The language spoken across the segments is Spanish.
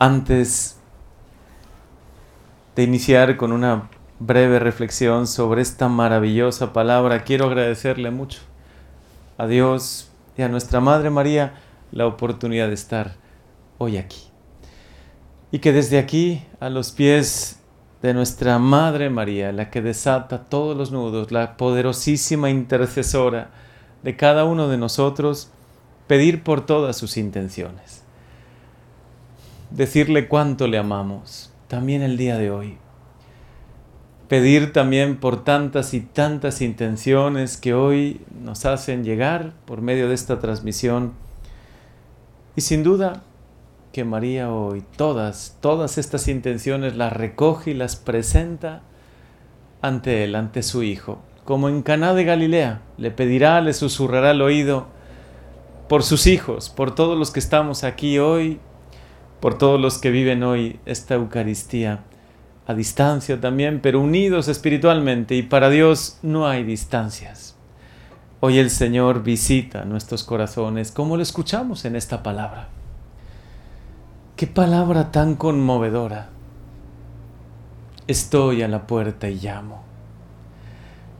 Antes de iniciar con una breve reflexión sobre esta maravillosa palabra, quiero agradecerle mucho a Dios y a nuestra Madre María la oportunidad de estar hoy aquí. Y que desde aquí, a los pies de nuestra Madre María, la que desata todos los nudos, la poderosísima intercesora de cada uno de nosotros, pedir por todas sus intenciones. Decirle cuánto le amamos, también el día de hoy. Pedir también por tantas y tantas intenciones que hoy nos hacen llegar por medio de esta transmisión. Y sin duda, que María hoy todas, todas estas intenciones las recoge y las presenta ante él, ante su hijo. Como en Caná de Galilea, le pedirá, le susurrará al oído por sus hijos, por todos los que estamos aquí hoy, por todos los que viven hoy esta Eucaristía a distancia también, pero unidos espiritualmente y para Dios no hay distancias. Hoy el Señor visita nuestros corazones, como lo escuchamos en esta palabra. Qué palabra tan conmovedora. Estoy a la puerta y llamo.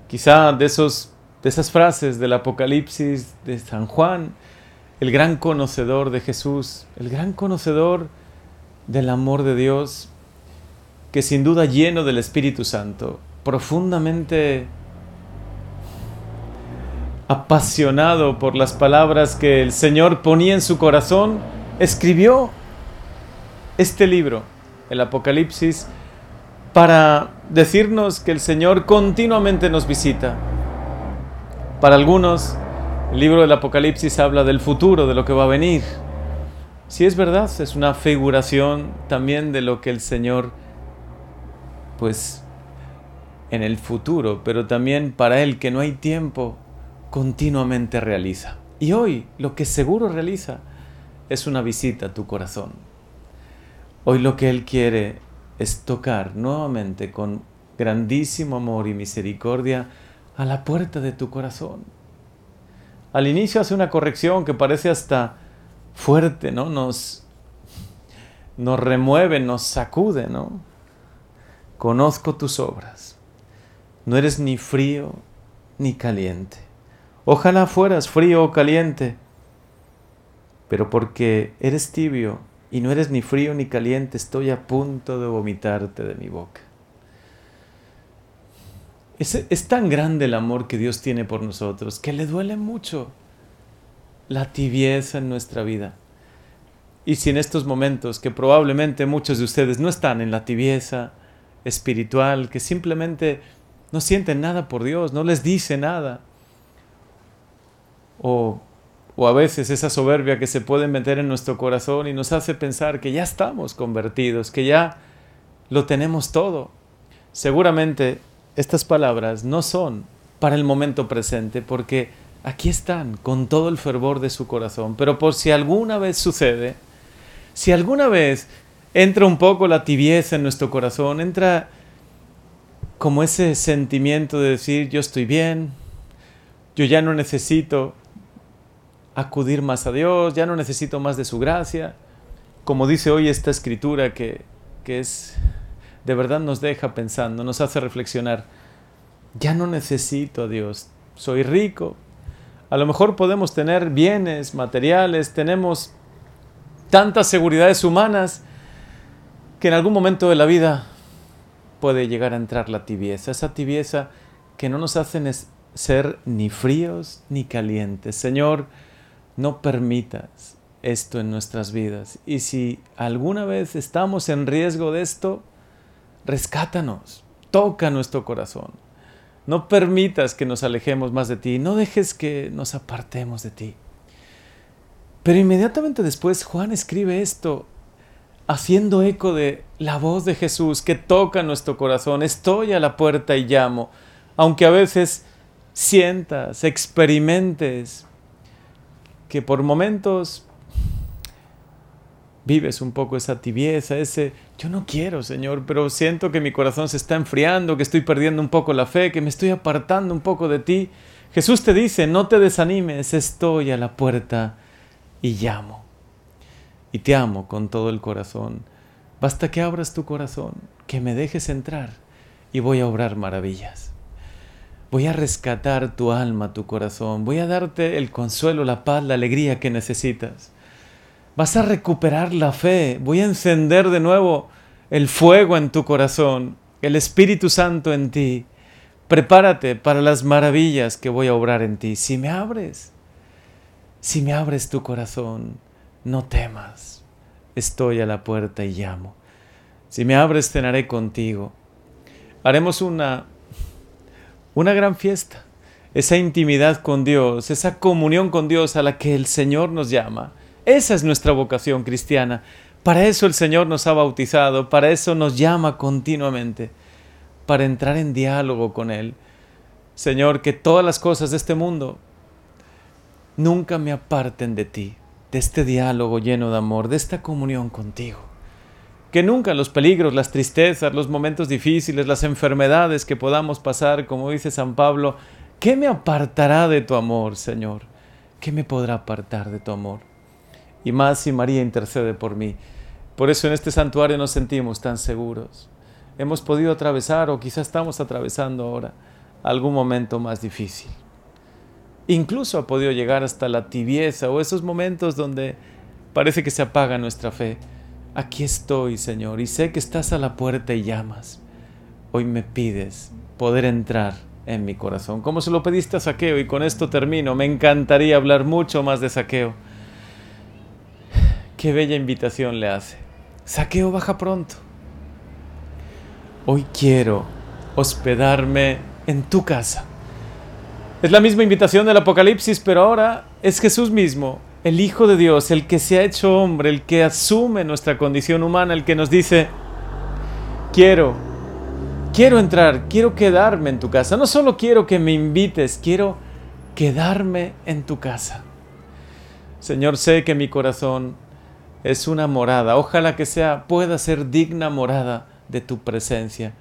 Quizá de, esos, de esas frases del Apocalipsis de San Juan, el gran conocedor de Jesús, el gran conocedor del amor de Dios, que sin duda lleno del Espíritu Santo, profundamente apasionado por las palabras que el Señor ponía en su corazón, escribió este libro, el Apocalipsis, para decirnos que el Señor continuamente nos visita. Para algunos, el libro del Apocalipsis habla del futuro, de lo que va a venir. Si es verdad, es una figuración también de lo que el Señor, pues, en el futuro, pero también para Él que no hay tiempo, continuamente realiza. Y hoy lo que seguro realiza es una visita a tu corazón. Hoy lo que Él quiere es tocar nuevamente con grandísimo amor y misericordia a la puerta de tu corazón. Al inicio hace una corrección que parece hasta fuerte, ¿no? Nos, nos remueve, nos sacude, ¿no? Conozco tus obras. No eres ni frío ni caliente. Ojalá fueras frío o caliente, pero porque eres tibio y no eres ni frío ni caliente, estoy a punto de vomitarte de mi boca. Es, tan grande el amor que Dios tiene por nosotros que le duele mucho la tibieza en nuestra vida. Y si en estos momentos, que probablemente muchos de ustedes no están en la tibieza espiritual, que simplemente no sienten nada por Dios, no les dice nada, o o a veces esa soberbia que se puede meter en nuestro corazón y nos hace pensar que ya estamos convertidos, que ya lo tenemos todo. Seguramente estas palabras no son para el momento presente porque aquí están con todo el fervor de su corazón, pero por si alguna vez sucede, si alguna vez entra un poco la tibieza en nuestro corazón, entra como ese sentimiento de decir yo estoy bien, yo ya no necesito acudir más a Dios, ya no necesito más de su gracia. Como dice hoy esta escritura que, que es, de verdad nos deja pensando, nos hace reflexionar, ya no necesito a Dios, soy rico. A lo mejor podemos tener bienes materiales, tenemos tantas seguridades humanas que en algún momento de la vida puede llegar a entrar la tibieza, esa tibieza que no nos hace ser ni fríos ni calientes. Señor, no permitas esto en nuestras vidas. Y si alguna vez estamos en riesgo de esto, rescátanos, toca nuestro corazón. No permitas que nos alejemos más de ti, no dejes que nos apartemos de ti. Pero inmediatamente después Juan escribe esto, haciendo eco de la voz de Jesús que toca nuestro corazón. Estoy a la puerta y llamo, aunque a veces sientas, experimentes que por momentos vives un poco esa tibieza, ese yo no quiero, Señor, pero siento que mi corazón se está enfriando, que estoy perdiendo un poco la fe, que me estoy apartando un poco de ti. Jesús te dice, no te desanimes, estoy a la puerta y llamo. y te amo con todo el corazón. Basta que abras tu corazón, que me dejes entrar y voy a obrar maravillas. Voy a rescatar tu alma, tu corazón. Voy a darte el consuelo, la paz, la alegría que necesitas. Vas a recuperar la fe. Voy a encender de nuevo el fuego en tu corazón, el Espíritu Santo en ti. Prepárate para las maravillas que voy a obrar en ti. Si me abres, si me abres tu corazón, no temas. Estoy a la puerta y llamo. Si me abres, cenaré contigo. Haremos una una gran fiesta, esa intimidad con Dios, esa comunión con Dios a la que el Señor nos llama. Esa es nuestra vocación cristiana. Para eso el Señor nos ha bautizado, para eso nos llama continuamente, para entrar en diálogo con Él. Señor, que todas las cosas de este mundo nunca me aparten de ti, de este diálogo lleno de amor, de esta comunión contigo que nunca los peligros, las tristezas, los momentos difíciles, las enfermedades que podamos pasar, como dice San Pablo, ¿qué me apartará de tu amor, Señor? ¿Qué me podrá apartar de tu amor? Y más si María intercede por mí. Por eso en este santuario nos sentimos tan seguros. Hemos podido atravesar, o quizás estamos atravesando ahora, algún momento más difícil. Incluso ha podido llegar hasta la tibieza o esos momentos donde parece que se apaga nuestra fe Aquí estoy, Señor, y sé que estás a la puerta y llamas. Hoy me pides poder entrar en mi corazón, como se lo pediste a Saqueo, y con esto termino. Me encantaría hablar mucho más de Saqueo. Qué bella invitación le hace. Saqueo baja pronto. Hoy quiero hospedarme en tu casa. Es la misma invitación del Apocalipsis, pero ahora es Jesús mismo el Hijo de Dios, el que se ha hecho hombre, el que asume nuestra condición humana, el que nos dice, quiero, quiero entrar, quiero quedarme en tu casa. No solo quiero que me invites, quiero quedarme en tu casa. Señor, sé que mi corazón es una morada. Ojalá que sea, pueda ser digna morada de tu presencia.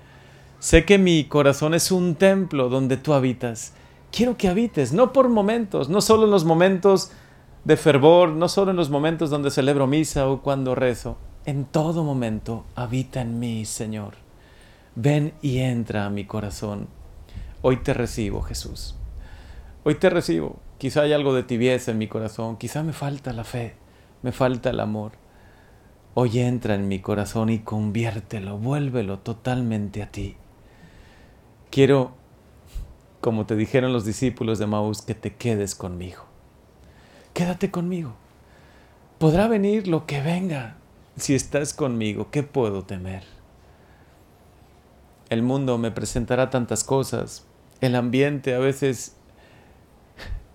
Sé que mi corazón es un templo donde tú habitas. Quiero que habites, no por momentos, no solo en los momentos de fervor, no solo en los momentos donde celebro misa o cuando rezo, en todo momento habita en mí, Señor. Ven y entra a mi corazón. Hoy te recibo, Jesús. Hoy te recibo. Quizá hay algo de tibieza en mi corazón, quizá me falta la fe, me falta el amor. Hoy entra en mi corazón y conviértelo, vuélvelo totalmente a ti. Quiero, como te dijeron los discípulos de Maús, que te quedes conmigo quédate conmigo. Podrá venir lo que venga. Si estás conmigo, ¿qué puedo temer? El mundo me presentará tantas cosas. El ambiente a veces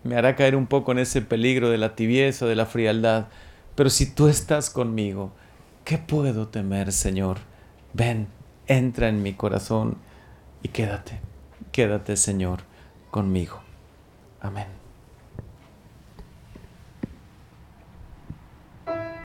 me hará caer un poco en ese peligro de la tibieza, de la frialdad. Pero si tú estás conmigo, ¿qué puedo temer, Señor? Ven, entra en mi corazón y quédate, quédate, Señor, conmigo. Amén.